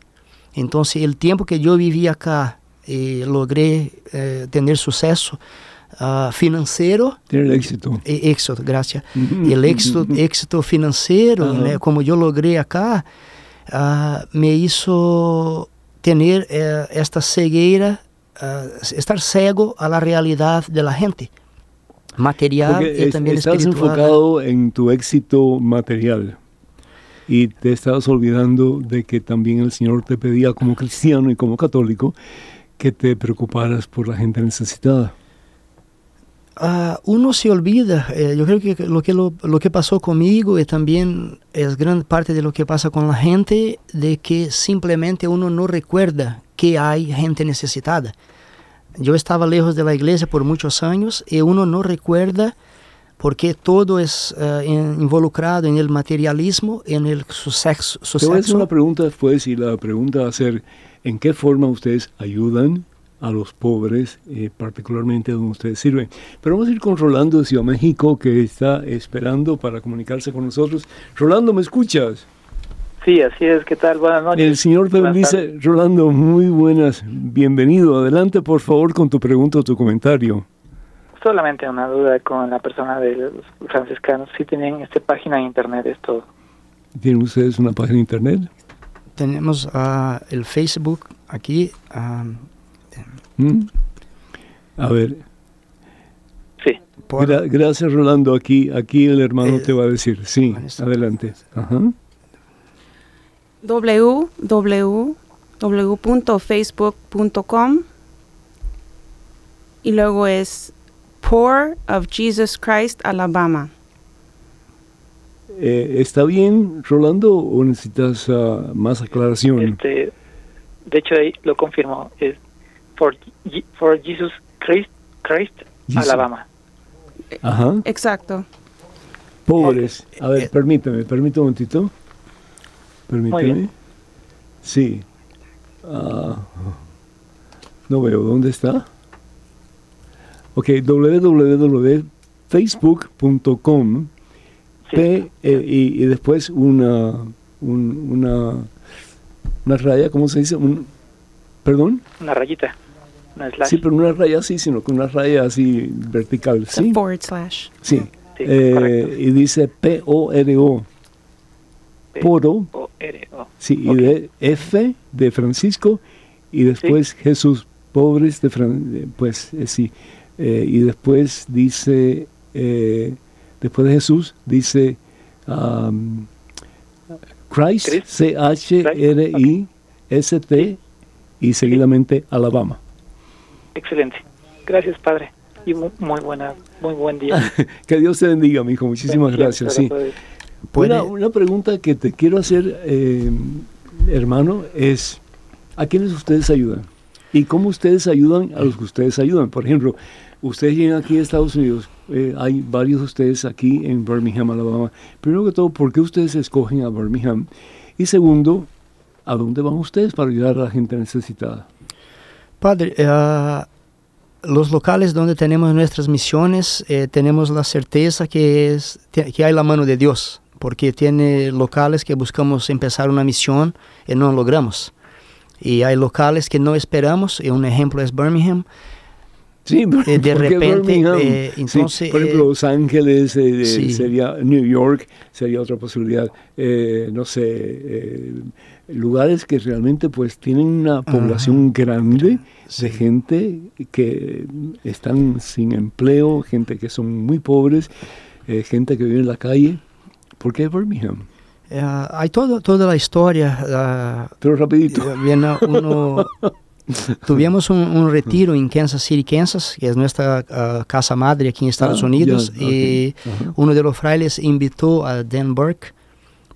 Entonces, el tiempo que yo viví acá y logré eh, tener suceso ah, financiero, Tiene éxito. e- éxito, gracias. El éxito, éxito financiero, né, como yo logré acá, ah, me hizo tener eh, esta cegueira, ah, estar cego a la realidad de la gente, material Porque y también estás espiritual. enfocado en tu éxito material y te estás olvidando de que también el Señor te pedía como cristiano y como católico que te preocuparas por la gente necesitada. Ah, uno se olvida, eh, yo creo que lo que, lo, lo que pasó conmigo y también es gran parte de lo que pasa con la gente, de que simplemente uno no recuerda que hay gente necesitada. Yo estaba lejos de la iglesia por muchos años y uno no recuerda porque todo es eh, in- involucrado en el materialismo, en el. Te voy a hacer una pregunta después y la pregunta va a ser ¿en qué forma ustedes ayudan a los pobres, eh, particularmente donde ustedes sirven? Pero vamos a ir con Rolando de Ciudad México que está esperando para comunicarse con nosotros. Rolando, ¿me escuchas? Sí, así es. ¿Qué tal? Buenas noches. El Señor te bendice. Rolando, muy buenas. Bienvenido. Adelante, por favor, con tu pregunta o tu comentario. Solamente una duda con la persona de los franciscanos. Si tienen esta página de internet, esto. ¿Tienen ustedes una página de internet? Tenemos ah, el Facebook aquí. ah, ¿Mm? A ver, Sí. por- gra- gracias Rolando. Aquí, aquí el hermano Eh, te va a decir. Sí, adelante. Ajá. www.facebook.com y luego es Poor of Jesus Christ, Alabama. Eh, ¿Está bien, Rolando, o necesitas ah, más aclaración? Este, de hecho, ahí lo confirmó. Es for, for Jesus Christ, Christ Jesus. Alabama. Ajá. Exacto. Pobres. A ver, eh, permíteme, permíteme un momentito. Permíteme. bien. Sí. Ah, no veo, ¿dónde está? Ok, www.facebook.com Sí. P, eh, y, y después una, un- una, una raya, ¿cómo se dice? Un, ¿Perdón? Una rayita. Una slash. Sí, pero no una raya así, sino con una raya así vertical. Sí, forward slash. sí. Sí, Eh, y dice P-O-R-O. Poro, O R O. sí, y de F de Francisco, y después Jesús, pobres de Fran, pues eh, sí, Eh, y después dice, eh, después de Jesús, dice um, Christ. C-H-R-I-S-T, y seguidamente Alabama. Excelente. Gracias, Padre. Y mu- muy buena, muy buen día. <laughs> que Dios te bendiga, mi hijo, muchísimas gracias. Sí. Una, una pregunta que te quiero hacer, eh, hermano, es ¿a quiénes ustedes ayudan? ¿Y cómo ustedes ayudan a los que ustedes ayudan? Por ejemplo, ustedes llegan aquí a Estados Unidos, eh, hay varios de ustedes aquí en Birmingham, Alabama. Primero que todo, ¿por qué ustedes escogen a Birmingham? Y segundo, ¿a dónde van ustedes para ayudar a la gente necesitada? Padre, eh, los locales donde tenemos nuestras misiones, eh, tenemos la certeza que, es, que hay la mano de Dios, porque tiene locales que buscamos empezar una misión y no logramos. Y hay locales que no esperamos, y un ejemplo es Birmingham. Sí, Eh, de ¿por qué repente, Birmingham? eh, Sí, entonces, por ejemplo, eh, Los Ángeles eh, sí. sería New York, sería otra posibilidad. Eh, no sé, lugares que realmente pues tienen una población grande de gente que están sin empleo, gente que son muy pobres, eh, gente que vive en la calle. ¿Por qué Birmingham? Eh, hay todo, toda la historia. Pero rapidito. Eh, uno <laughs> Tuvimos un, un retiro en Kansas City, Kansas, que es nuestra ah, casa madre aquí en Estados Ah, Unidos, y uno de los frailes invitó a Dan Burke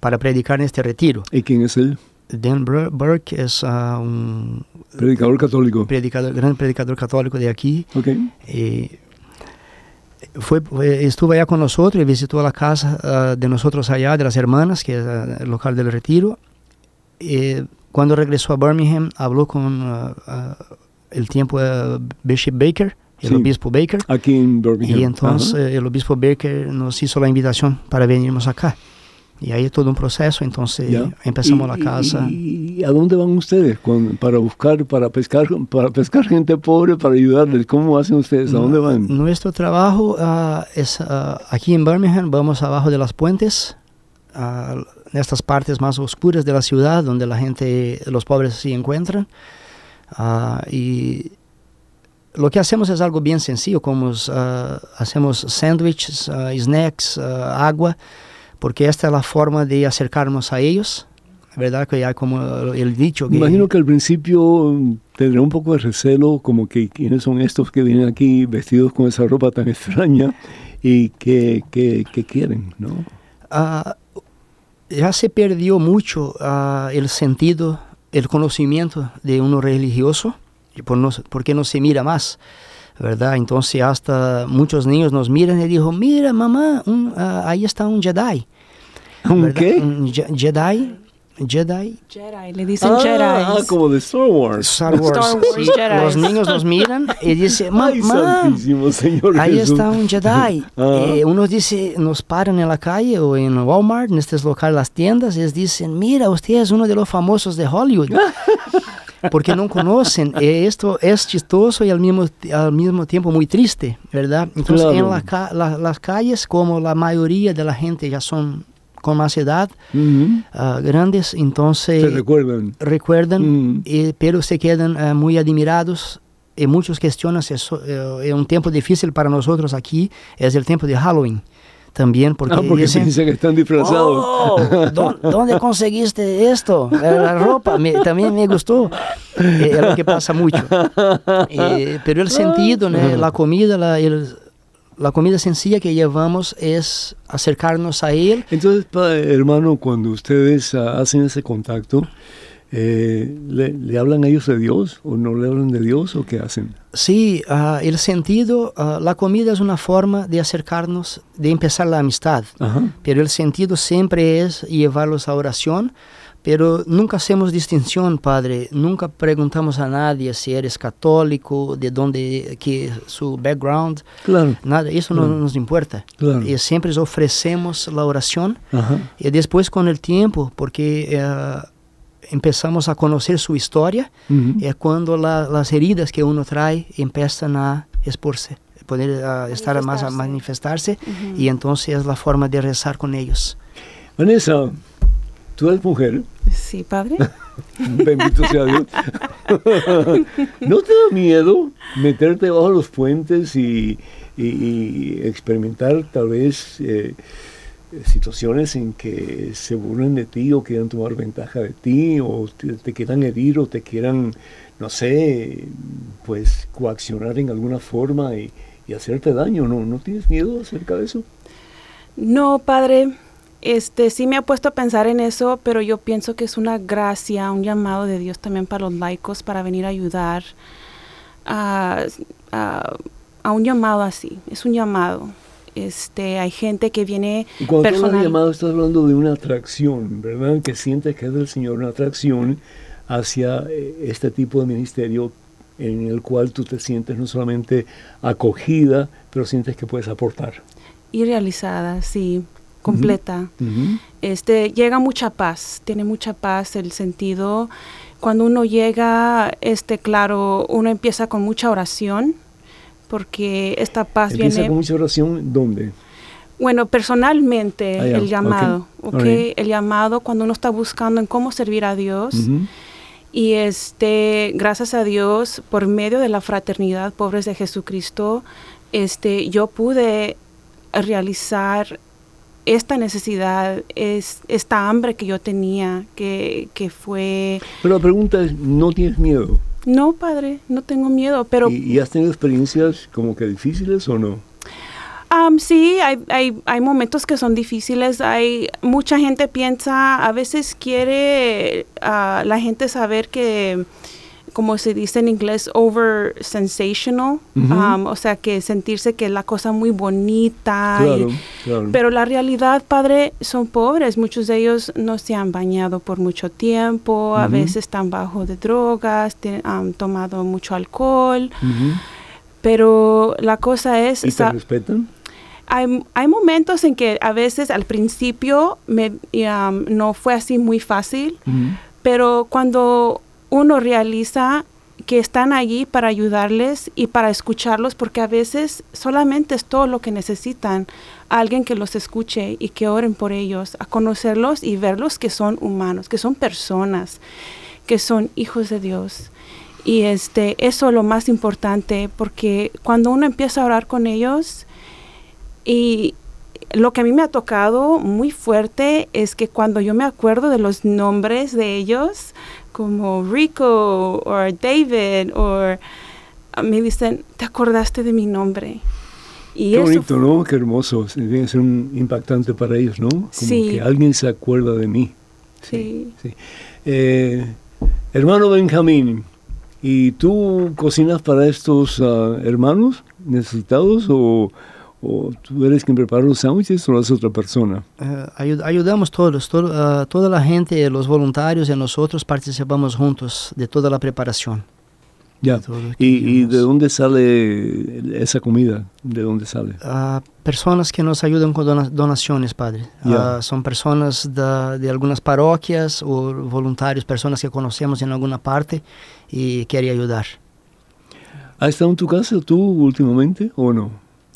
para predicar en este retiro. ¿Y quién es él? Dan Bur- Burke es ah, un Predicador católico. predicador, gran predicador católico de aquí. Ok. y fue, fue- estuvo allá con nosotros y visitó la casa ah, de nosotros allá, de las hermanas, que es ah, el local del retiro. Y cuando regresó a Birmingham, habló con el tiempo Bishop Baker, el Sí. obispo Baker, Aquí en Birmingham. y entonces Ajá. eh, el obispo Baker nos hizo la invitación para venirnos acá. Y ahí todo un proceso, entonces Ya. empezamos ¿Y- la casa. ¿Y, y a dónde van ustedes con- para buscar, para pescar, para pescar gente pobre, para ayudarles? ¿Cómo hacen ustedes? ¿A dónde van? Nuestro trabajo ah, es ah, aquí en Birmingham, vamos abajo de las puentes, ah, en estas partes más oscuras de la ciudad donde la gente, los pobres se encuentran. Y lo que hacemos es algo bien sencillo, como hacemos sándwiches, snacks, agua, porque esta es la forma de acercarnos a ellos. ¿Verdad? Que ya como el dicho que... Imagino que al principio mm, tendrá un poco de recelo, como que quiénes son estos que vienen aquí vestidos con esa ropa tan <laughs> extraña y que, que, que quieren, ¿no? Ah, ya se perdió mucho ah, el sentido, el conocimiento de uno religioso, por no, porque no se mira más, ¿verdad? Entonces hasta muchos niños nos miran y dijo, mira mamá, un, ah, ahí está un Jedi. ¿Un ¿verdad? qué? Un Je- Jedi, Jedi, Jedi, le dicen Ah, Jedi. ah, como de Star Wars. Star Wars. Star Wars Sí, Jedis. Los niños nos miran y dicen, <laughs> mamá, Ahí Jesús. está un Jedi. <laughs> Ah. Eh, unos dice, nos paran en la calle o en Walmart, en estos locales, las tiendas, y les dicen, mira, usted es uno de los famosos de Hollywood. <laughs> Porque no conocen. Eh, esto es chistoso y al mismo, al mismo tiempo muy triste, ¿verdad? Entonces, Claro. en la la- las calles, como la mayoría de la gente ya son con más edad, Ujú. ah, grandes, entonces ¿Se recuerdan? recuerdan, Mm. eh, pero se quedan eh, muy admirados. Y muchos cuestionan si eso, eh, es un tiempo difícil para nosotros aquí, es el tiempo de Halloween también, porque, Ah, porque dicen, que están disfrazados. "Oh, ¿dó- ¿dónde conseguiste esto? La ropa, me- también me gustó. Eh, es lo que pasa mucho. Eh, pero el sentido, ¿no? la comida, la, el- la comida sencilla que llevamos es acercarnos a Él Entonces, pa- hermano, cuando ustedes ah, hacen ese contacto, eh, ¿le, le hablan a ellos de Dios o no le hablan de Dios o qué hacen? Sí, ah, el sentido, ah, la comida es una forma de acercarnos, de empezar la amistad, Ajá. pero el sentido siempre es llevarlos a oración, pero nunca hacemos distinción, Padre, nunca preguntamos a nadie si eres católico, de dónde, que su background, Claro, nada, eso no Claro. nos importa. claro. Y siempre ofrecemos la oración Ajá. y después con el tiempo, porque ah, empezamos a conocer su historia, es cuando la- las heridas que uno trae empiezan a exporse, poder ah, estar más a manifestarse y entonces es la forma de rezar con ellos. Vanessa, tú eres mujer, Sí, padre. <laughs> bendito sea Dios. <laughs> ¿No te da miedo meterte bajo los puentes y, y- y experimentar tal vez eh, situaciones en que se burlen de ti o quieran tomar ventaja de ti o te, quieran herir o te quieran, no sé, pues coaccionar en alguna forma y, y hacerte daño? ¿No, ¿No tienes miedo acerca de eso? No, padre. Este sí me ha puesto a pensar en eso, pero yo pienso que es una gracia, un llamado de Dios también para los laicos para venir a ayudar a, a- a un llamado así. Es un llamado. Este, hay gente que viene Y cuando tú personal. llamado estás hablando de una atracción, ¿verdad? Que sientes que es del Señor una atracción hacia eh, este tipo de ministerio en el cual tú te sientes no solamente acogida, pero sientes que puedes aportar. y realizada, sí, completa. Este llega mucha paz, tiene mucha paz el sentido cuando uno llega, este claro, uno empieza con mucha oración porque esta paz Empieza viene con mucha oración, ¿dónde? Bueno, personalmente Ah, el llamado, ¿ok? alright. El llamado cuando uno está buscando en cómo servir a Dios y este, gracias a Dios, por medio de la fraternidad Pobres de Jesucristo, este, yo pude realizar esta necesidad, es, esta hambre que yo tenía, que, que fue, Pero la pregunta es, ¿no tienes miedo? No, padre, no tengo miedo, pero... ¿Y, y has tenido experiencias como que difíciles o no? Um, sí, hay, hay, hay momentos que son difíciles. Hay mucha gente piensa, a veces quiere uh, la gente saber que, como se dice en inglés, over sensational, um, o sea, que sentirse que es la cosa muy bonita. y- Claro, claro. pero la realidad, padre, son pobres. Muchos de ellos no se han bañado por mucho tiempo, a veces están bajo de drogas, han tomado mucho alcohol. Pero la cosa es, ¿Y te respetan? hay, hay momentos en que a veces al principio me, um, no fue así muy fácil, pero cuando uno realiza que están allí para ayudarles y para escucharlos, porque a veces solamente es todo lo que necesitan, alguien que los escuche y que oren por ellos, a conocerlos y verlos que son humanos, que son personas, que son hijos de Dios. Y este, eso es lo más importante, porque cuando uno empieza a orar con ellos, y lo que a mí me ha tocado muy fuerte es que cuando yo me acuerdo de los nombres de ellos, como Rico o David, o me dicen, ¿te acordaste de mi nombre? Y Qué eso bonito, ¿no? Qué hermoso. Que ser un impactante para ellos, ¿no? Como Sí. que alguien se acuerda de mí. Sí. sí. Eh, hermano Benjamín, ¿y tú cocinas para estos ah, hermanos necesitados o, o tú eres quien prepara los sándwiches o lo hace otra persona? Eh, ayud- ayudamos todos, todo, ah, toda la gente, los voluntarios y nosotros participamos juntos de toda la preparación. Ya. de ¿Y, y de dónde sale esa comida? ¿De dónde sale? Ah, personas que nos ayudan con dona- donaciones, padre. Ya. Ah, son personas da- de algunas parroquias o voluntarios, personas que conocemos en alguna parte y quieren ayudar. ¿Has estado en tu casa tú últimamente o no?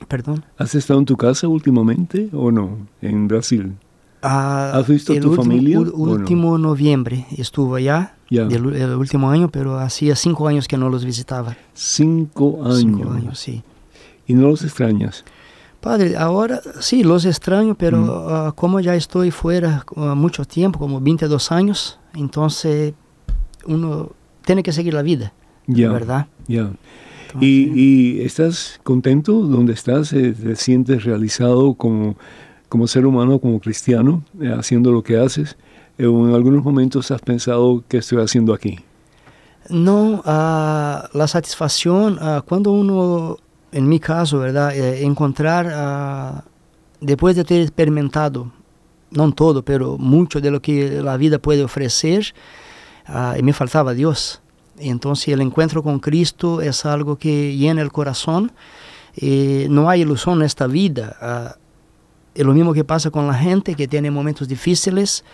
Perdón. ¿Has estado en tu casa últimamente o no? En Brasil. Ah, ¿Has visto el tu último- familia ul- o no? último noviembre estuvo allá, del, el último año, pero hacía cinco años que no los visitaba. Cinco años. Cinco años, sí. ¿Y no los extrañas? Padre, ahora sí, los extraño, pero Mm. ah, como ya estoy fuera ah, mucho tiempo, como 22 años, entonces uno tiene que seguir la vida, Ya. ¿verdad? Ya. ¿Y, y estás contento donde estás? Eh, ¿Te sientes realizado como, como ser humano, como cristiano, eh, haciendo lo que haces? Eh, ¿O en algunos momentos has pensado qué estoy haciendo aquí? No, ah, la satisfacción, ah, cuando uno, en mi caso, ¿verdad? Eh, encontrar, ah, después de ter experimentado, no todo, pero mucho de lo que la vida puede ofrecer, ah, y me faltaba Dios. Entonces el encuentro con Cristo es algo que llena el corazón. Eh, no hay ilusión en esta vida. es lo mismo que pasa con la gente que tiene momentos difíciles.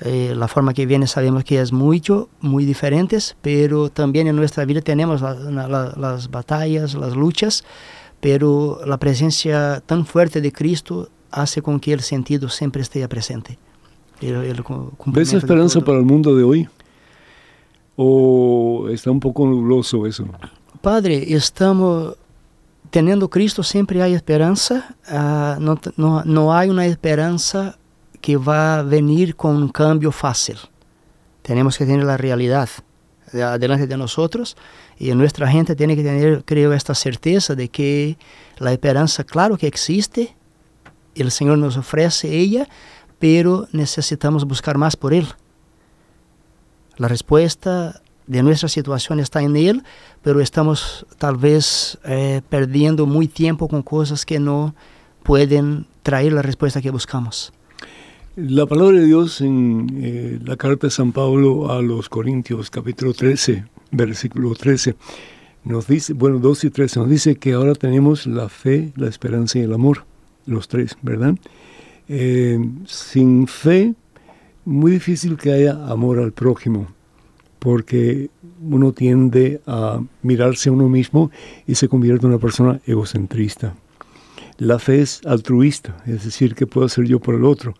Eh, la forma que viene sabemos que es mucho, muy diferentes, pero también en nuestra vida tenemos la- la- las batallas, las luchas, pero la presencia tan fuerte de Cristo hace con que el sentido siempre esté presente. El- el ¿Ves esperanza para el mundo de hoy? ¿O está un poco nubloso eso? Padre, estamos teniendo Cristo, siempre hay esperanza. ah, no, no, no hay una esperanza que va a venir con un cambio fácil. Tenemos que tener la realidad de- delante de nosotros y nuestra gente tiene que tener, creo, esta certeza de que la esperanza, claro que existe, el Señor nos ofrece ella, pero necesitamos buscar más por Él. La respuesta de nuestra situación está en Él, pero estamos tal vez eh, perdiendo muy tiempo con cosas que no pueden traer la respuesta que buscamos. La palabra de Dios en eh, la carta de San Pablo a los Corintios, capítulo 13, versículo 13, nos dice, bueno, 2 y 13, nos dice que ahora tenemos la fe, la esperanza y el amor, los tres, ¿verdad? Eh, sin fe, muy difícil que haya amor al prójimo, porque uno tiende a mirarse a uno mismo y se convierte en una persona egocentrista. La fe es altruista, es decir, que puedo hacer yo por el otro.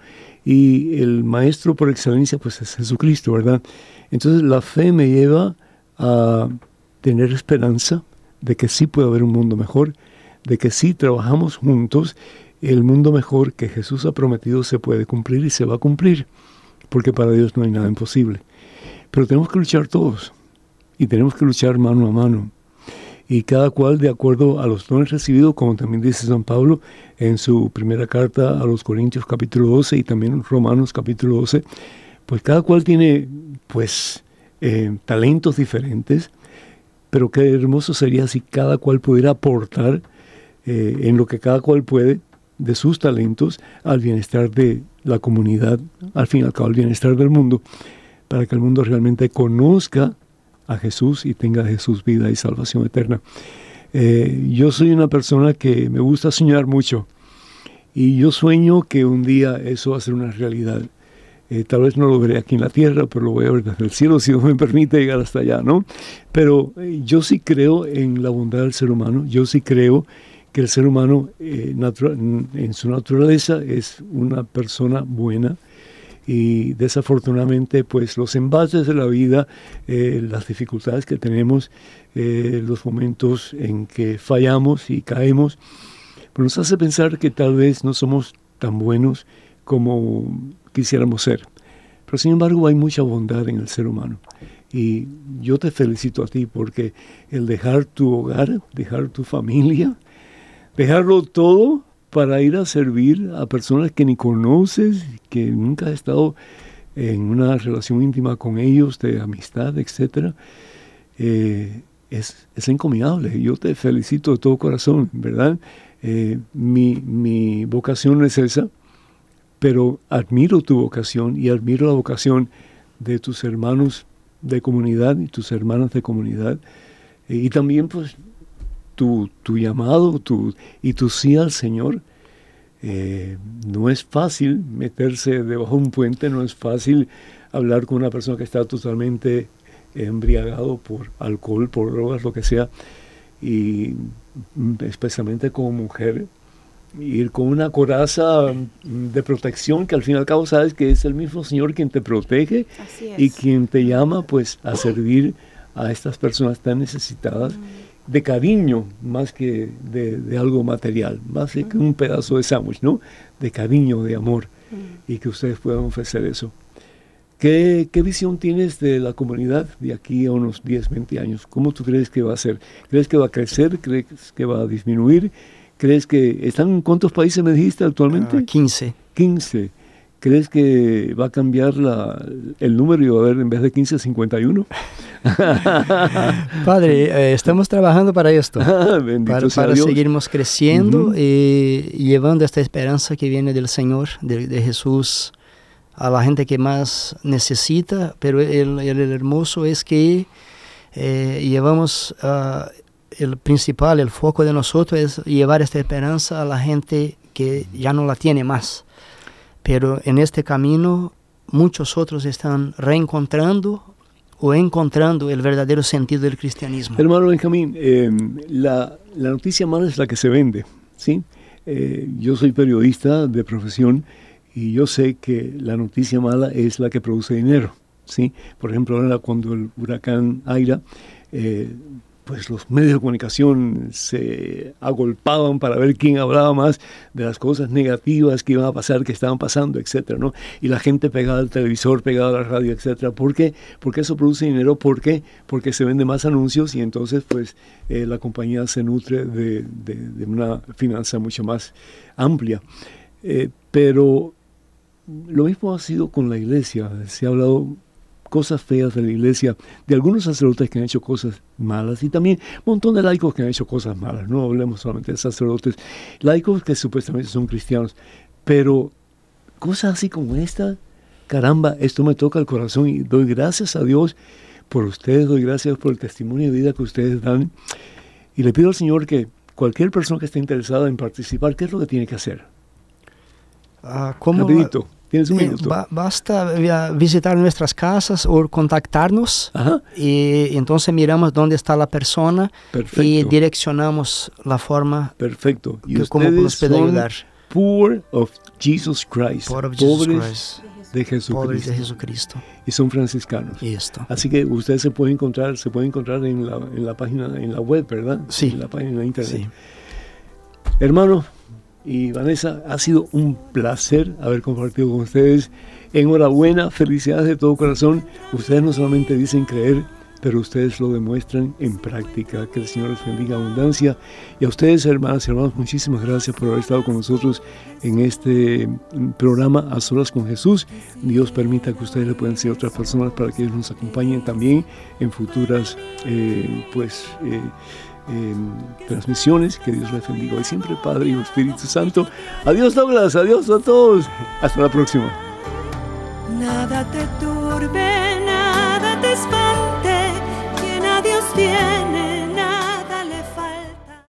Y el maestro por excelencia, pues es Jesucristo, ¿verdad? Entonces la fe me lleva a tener esperanza de que sí puede haber un mundo mejor, de que si trabajamos juntos, el mundo mejor que Jesús ha prometido se puede cumplir y se va a cumplir, porque para Dios no hay nada imposible. Pero tenemos que luchar todos. y tenemos que luchar mano a mano. Y cada cual de acuerdo a los dones recibidos, como también dice San Pablo en su primera carta a los Corintios capítulo 12 y también Romanos capítulo 12, pues cada cual tiene pues eh, talentos diferentes, pero qué hermoso sería si cada cual pudiera aportar eh, en lo que cada cual puede de sus talentos al bienestar de la comunidad, al fin y al cabo al bienestar del mundo, para que el mundo realmente conozca a Jesús y tenga Jesús vida y salvación eterna. Eh, yo soy una persona que me gusta soñar mucho y yo sueño que un día eso va a ser una realidad. Eh, tal vez no lo veré aquí en la tierra, pero lo voy a ver desde el cielo <laughs> si Dios me permite llegar hasta allá, ¿no? Pero eh, yo sí creo en la bondad del ser humano, yo sí creo que el ser humano eh, en su naturaleza es una persona buena y desafortunadamente pues los embates de la vida, las dificultades que tenemos, los momentos en que fallamos y caemos, pues nos hace pensar que tal vez no somos tan buenos como quisiéramos ser. Pero sin embargo hay mucha bondad en el ser humano. Y yo te felicito a ti porque el dejar tu hogar, dejar tu familia, dejarlo todo para ir a servir a personas que ni conoces, que nunca has estado en una relación íntima con ellos, de amistad, etc., eh, es, es, encomiable. Yo te felicito de todo corazón, ¿verdad? Eh, mi, mi vocación es esa pero admiro tu vocación y admiro la vocación de tus hermanos de comunidad y tus hermanas de comunidad. Eh, y también pues tu, tu llamado tu, y tu sí al Señor. Eh, no es fácil meterse debajo de un puente, no es fácil hablar con una persona que está totalmente embriagado por alcohol, por drogas, lo que sea, y especialmente como mujer, ir con una coraza de protección que al fin y al cabo sabes que es el mismo Señor quien te protege y quien te llama pues a servir a estas personas tan necesitadas mm. De cariño más que de, algo material, más que un pedazo de sándwich, ¿no? De cariño, de amor y que ustedes puedan ofrecer eso. ¿Qué, ¿Qué, visión tienes de la comunidad de aquí a unos 10, 20 años? ¿Cómo tú crees que va a ser? ¿Crees que va a crecer? ¿Crees que va a disminuir? ¿Crees que están en cuántos países me dijiste actualmente? 15. Ah, 15. ¿Crees que va a cambiar la, el número y va a haber en vez de 15, 51? <laughs> Padre, eh, estamos trabajando para esto, <laughs> ah, para, para seguirnos creciendo y llevando esta esperanza que viene del Señor, de, Jesús, a la gente que más necesita, pero el, el hermoso es que eh, llevamos uh, el principal, el foco de nosotros es llevar esta esperanza a la gente que ya no la tiene más. Pero en este camino muchos otros están reencontrando o encontrando el verdadero sentido del cristianismo. Hermano Benjamín, em, la, la, noticia mala es la que se vende, ¿sí? Eh, yo soy periodista de profesión y yo sé que la noticia mala es la que produce dinero, ¿sí? Por ejemplo, ahora cuando el huracán Aira eh, pues los medios de comunicación se agolpaban para ver quién hablaba más de las cosas negativas que iban a pasar, que estaban pasando, etcétera, ¿no? Y la gente pegada al televisor, pegada a la radio, etcétera. ¿Por qué? Porque eso produce dinero. Porque se vende más anuncios y entonces, pues, eh, la compañía se nutre de, una finanza mucho más amplia. Eh, pero lo mismo ha sido con la iglesia. Se ha hablado cosas feas de la iglesia, de algunos sacerdotes que han hecho cosas malas y también un montón de laicos que han hecho cosas malas. No hablemos solamente de sacerdotes, laicos que supuestamente son cristianos, pero cosas así como esta, caramba, esto me toca el corazón y doy gracias a Dios por ustedes, doy gracias por el testimonio de vida que ustedes dan y le pido al Señor que cualquier persona que esté interesada en participar, ¿qué es lo que tiene que hacer? Ah, ¿cómo, Rapidito. Tienes un eh, minuto. basta visitar nuestras casas o contactarnos y entonces miramos dónde está la persona y direccionamos la forma Perfecto. Y que, cómo nos puede ayudar. Poor of Jesus Christ. Poor of Jesus Christ. De Jesucristo. Pobres de Jesucristo. Y son franciscanos. Y esto. Así que ustedes se pueden encontrar, se pueden encontrar en la, en la página, en la web, ¿verdad? Sí. En la página de internet. Sí. Hermano, y Vanessa, ha sido un placer haber compartido con ustedes. Enhorabuena, felicidades de todo corazón. Ustedes no solamente dicen creer, pero ustedes lo demuestran en práctica. Que el Señor les bendiga abundancia. Y a ustedes, hermanas y hermanos, muchísimas gracias por haber estado con nosotros en este programa A Solas con Jesús. Dios permita que ustedes le puedan ser otras personas para que ellos nos acompañen también en futuras, eh, pues, eh, eh, transmisiones. Que Dios les bendiga hoy siempre, Padre y Espíritu Santo. Adiós, Douglas. Adiós a todos. Hasta la próxima. Nada te turbe, nada te espante. Quien a Dios tiene.